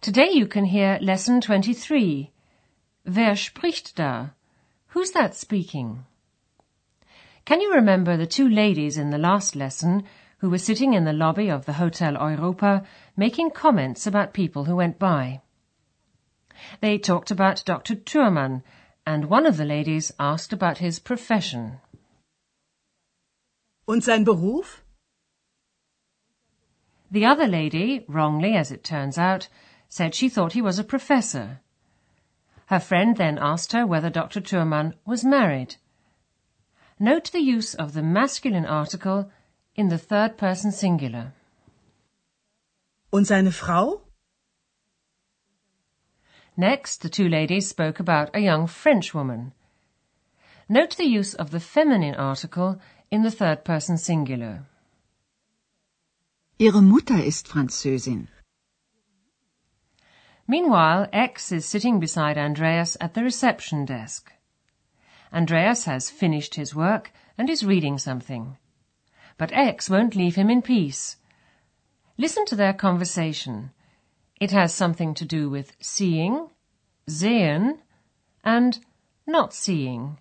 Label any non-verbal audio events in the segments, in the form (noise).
Today you can hear lesson 23. Wer spricht da? Who's that speaking? Can you remember the two ladies in the last lesson who were sitting in the lobby of the Hotel Europa making comments about people who went by? They talked about Dr. Thurman and one of the ladies asked about his profession. Und sein Beruf? The other lady, wrongly as it turns out, said she thought he was a professor. Her friend then asked her whether Dr. Thurman was married. Note the use of the masculine article in the third person singular. Und seine Frau? Next, the two ladies spoke about a young French woman. Note the use of the feminine article in the third person singular. Ihre Mutter ist Französin. Meanwhile, X is sitting beside Andreas at the reception desk. Andreas has finished his work and is reading something. But X won't leave him in peace. Listen to their conversation. It has something to do with seeing, sehen, and not seeing,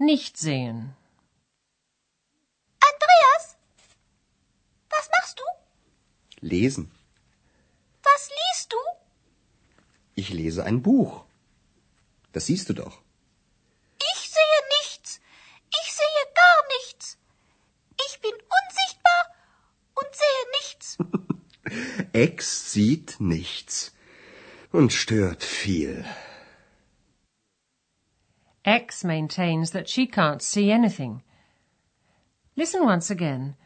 nicht sehen. Andreas, was machst du? Lesen. Ich lese ein Buch. Das siehst du doch. Ich sehe nichts. Ich sehe gar nichts. Ich bin unsichtbar und sehe nichts. (laughs) Ex sieht nichts und stört viel. X maintains that she can't see anything. Listen once again.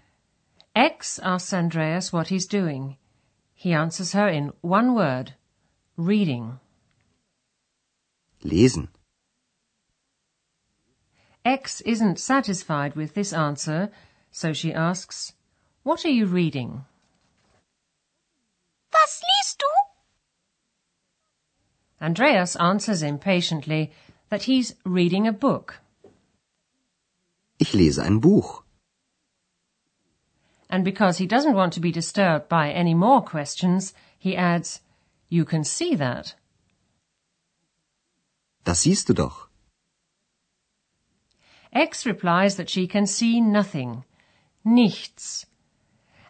X asks Andreas what he's doing. He answers her in one word reading. Lesen. X isn't satisfied with this answer, so she asks, What are you reading? Was liest du? Andreas answers impatiently that he's reading a book. Ich lese ein Buch. And because he doesn't want to be disturbed by any more questions, he adds, You can see that. Das siehst du doch. X replies that she can see nothing. Nichts.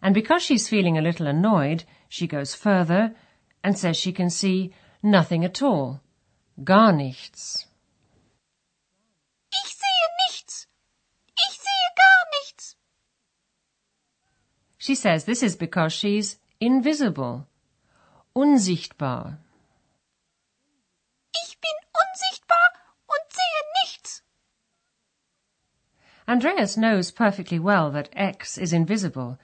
And because she's feeling a little annoyed, she goes further and says she can see nothing at all. Gar nichts. Ich sehe nichts. Ich sehe gar nichts. She says this is because she's invisible. Unsichtbar. Ich bin unsichtbar und sehe nichts. Andreas knows perfectly well that X is invisible,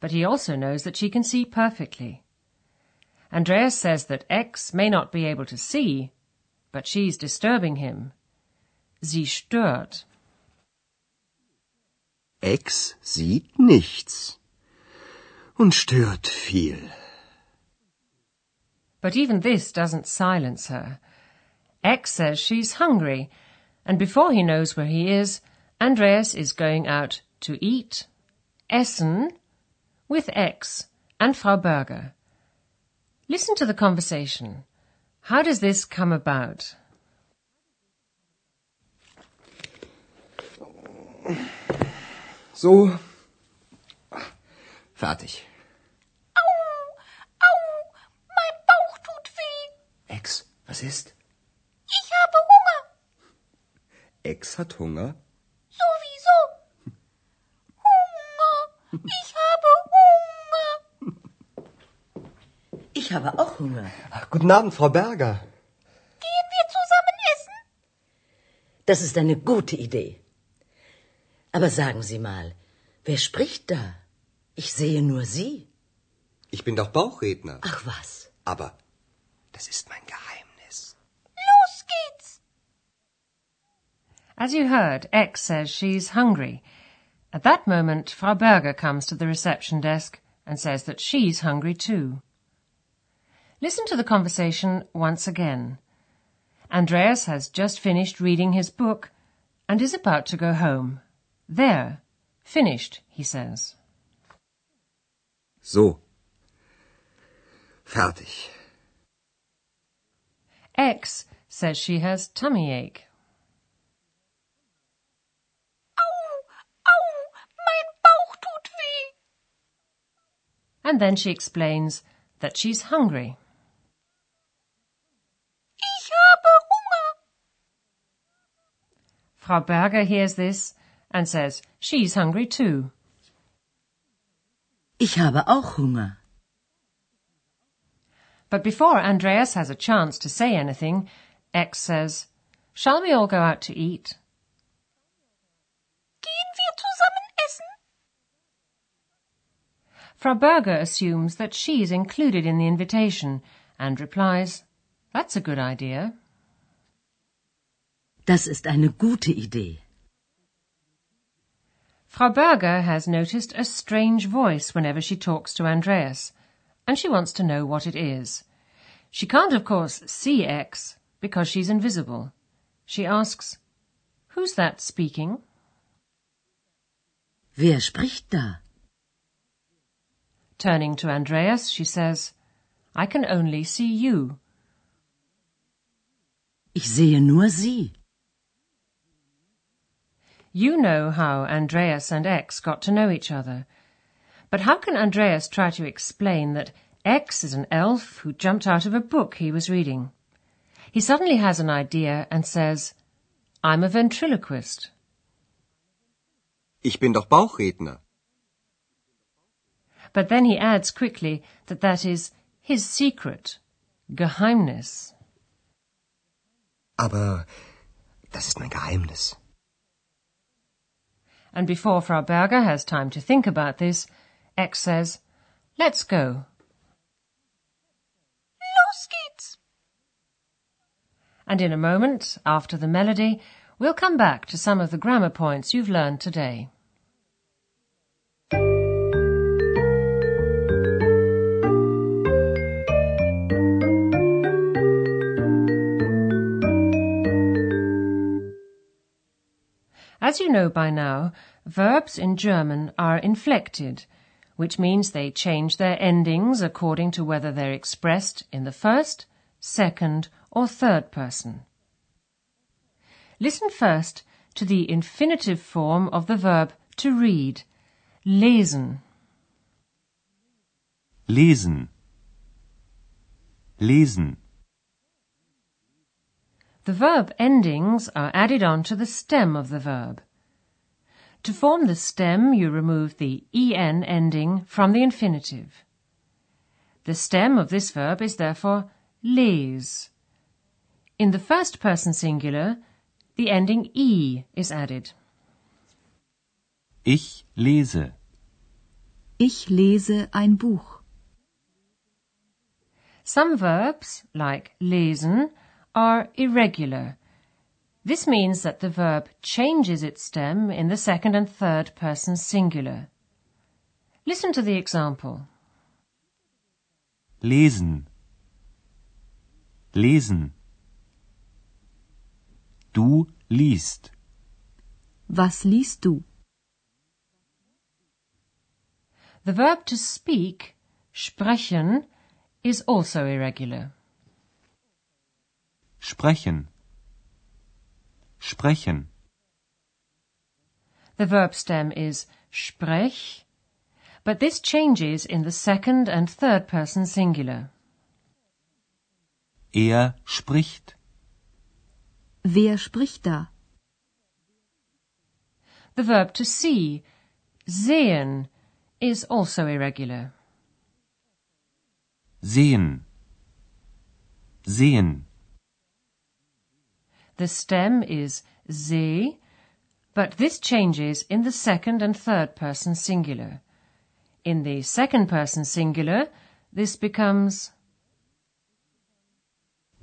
but he also knows that she can see perfectly. Andreas says that X may not be able to see, but she's disturbing him. Sie stört. X sieht nichts und stört viel. But even this doesn't silence her. X says she's hungry, and before he knows where he is, Andreas is going out to eat, essen, with X and Frau Berger. Listen to the conversation. How does this come about? So. Fertig. Ex hat Hunger. Sowieso. Hunger. Ich habe Hunger. Ich habe auch Hunger. Guten Abend, Frau Berger. Gehen wir zusammen essen? Das ist eine gute Idee. Aber sagen Sie mal, wer spricht da? Ich sehe nur Sie. Ich bin doch Bauchredner. Ach was. Aber das ist mein Geheimnis. As you heard, X says she's hungry. At that moment, Frau Berger comes to the reception desk and says that she's hungry too. Listen to the conversation once again. Andreas has just finished reading his book and is about to go home. There. Finished, he says. So. Fertig. X says she has tummy ache. And then she explains that she's hungry. Ich habe Hunger. Frau Berger hears this and says she's hungry too. Ich habe auch Hunger. But before Andreas has a chance to say anything, X says, Shall we all go out to eat? Frau Berger assumes that she's included in the invitation and replies, That's a good idea. Das ist eine gute Idee. Frau Berger has noticed a strange voice whenever she talks to Andreas, and she wants to know what it is. She can't, of course, see X because she's invisible. She asks, Who's that speaking? Wer spricht da? Turning to Andreas, she says, I can only see you. Ich sehe nur Sie. You know how Andreas and X got to know each other. But how can Andreas try to explain that X is an elf who jumped out of a book he was reading? He suddenly has an idea and says, I'm a ventriloquist. Ich bin doch Bauchredner. But then he adds quickly that that is his secret, Geheimnis. Aber das ist mein Geheimnis. And before Frau Berger has time to think about this, X says, Let's go. Los geht's. And in a moment, after the melody, we'll come back to some of the grammar points you've learned today. As you know by now, verbs in German are inflected, which means they change their endings according to whether they're expressed in the first, second, or third person. Listen first to the infinitive form of the verb to read, lesen. Lesen. Lesen. The verb endings are added on to the stem of the verb. To form the stem, you remove the en ending from the infinitive. The stem of this verb is therefore les. In the first person singular, the ending e is added. Ich lese. Ich lese ein Buch. Some verbs, like lesen, are irregular. This means that the verb changes its stem in the second and third person singular. Listen to the example. Lesen. Lesen. Du liest. Was liest du? The verb to speak, sprechen, is also irregular. Sprechen. Sprechen. The verb stem is sprech, but this changes in the second and third person singular. Er spricht. Wer spricht da? The verb to see, sehen, is also irregular. Sehen. Sehen. The stem is se, but this changes in the second and third person singular. In the second person singular, this becomes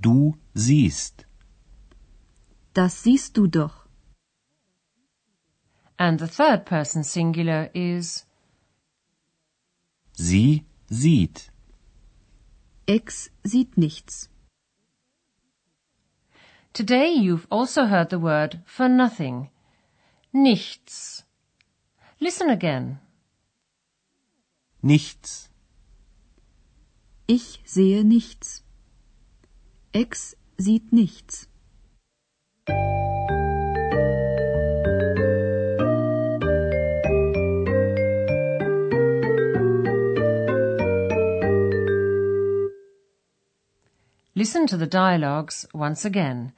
Du siehst. Das siehst du doch. And the third person singular is Sie sieht. Ex sieht nichts. Today you've also heard the word for nothing. Nichts. Listen again. Nichts. Ich sehe nichts. Ex sieht nichts. Listen to the dialogues once again,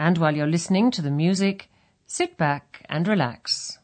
and while you're listening to the music, sit back and relax.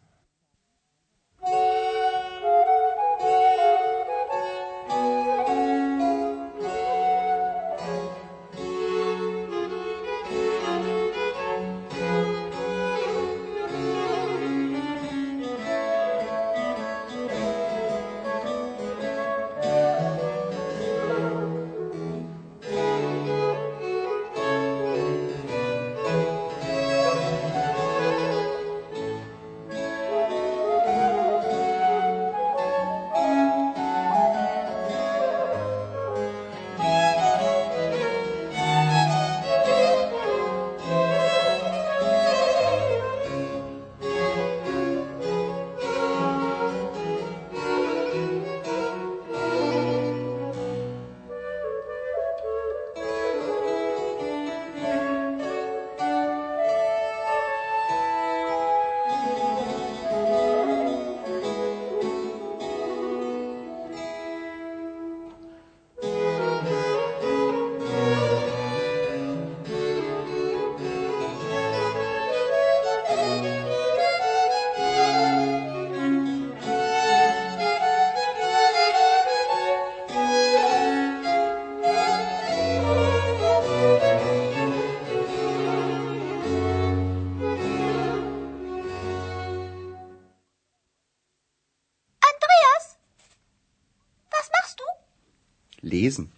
Lesen.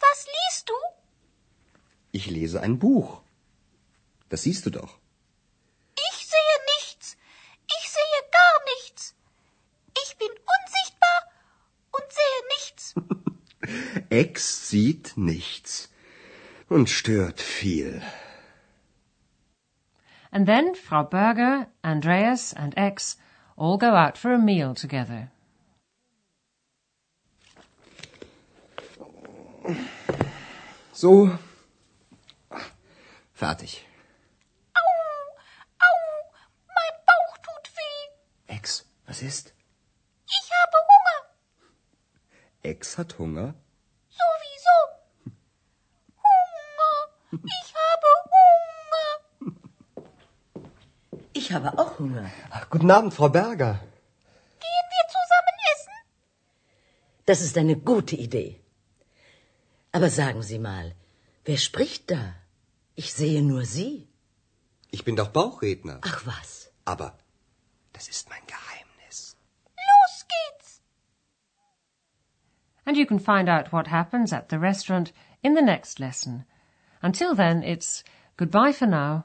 Was liest du? Ich lese ein Buch. Das siehst du doch. Ich sehe nichts. Ich sehe gar nichts. Ich bin unsichtbar und sehe nichts. (laughs) Ex sieht nichts und stört viel. And then Frau Berger, Andreas, and X all go out for a meal together. So. Fertig. Au, au, mein Bauch tut weh. Ex, was ist? Ich habe Hunger. Ex hat Hunger? Sowieso. Hunger. Ich habe Hunger. Ich habe auch Hunger. Ach, guten Abend, Frau Berger. Gehen wir zusammen essen? Das ist eine gute Idee. Aber sagen Sie mal, wer spricht da? Ich sehe nur Sie. Ich bin doch Bauchredner. Ach was. Aber das ist mein Geheimnis. Los geht's. And you can find out what happens at the restaurant in the next lesson. Until then, it's goodbye for now.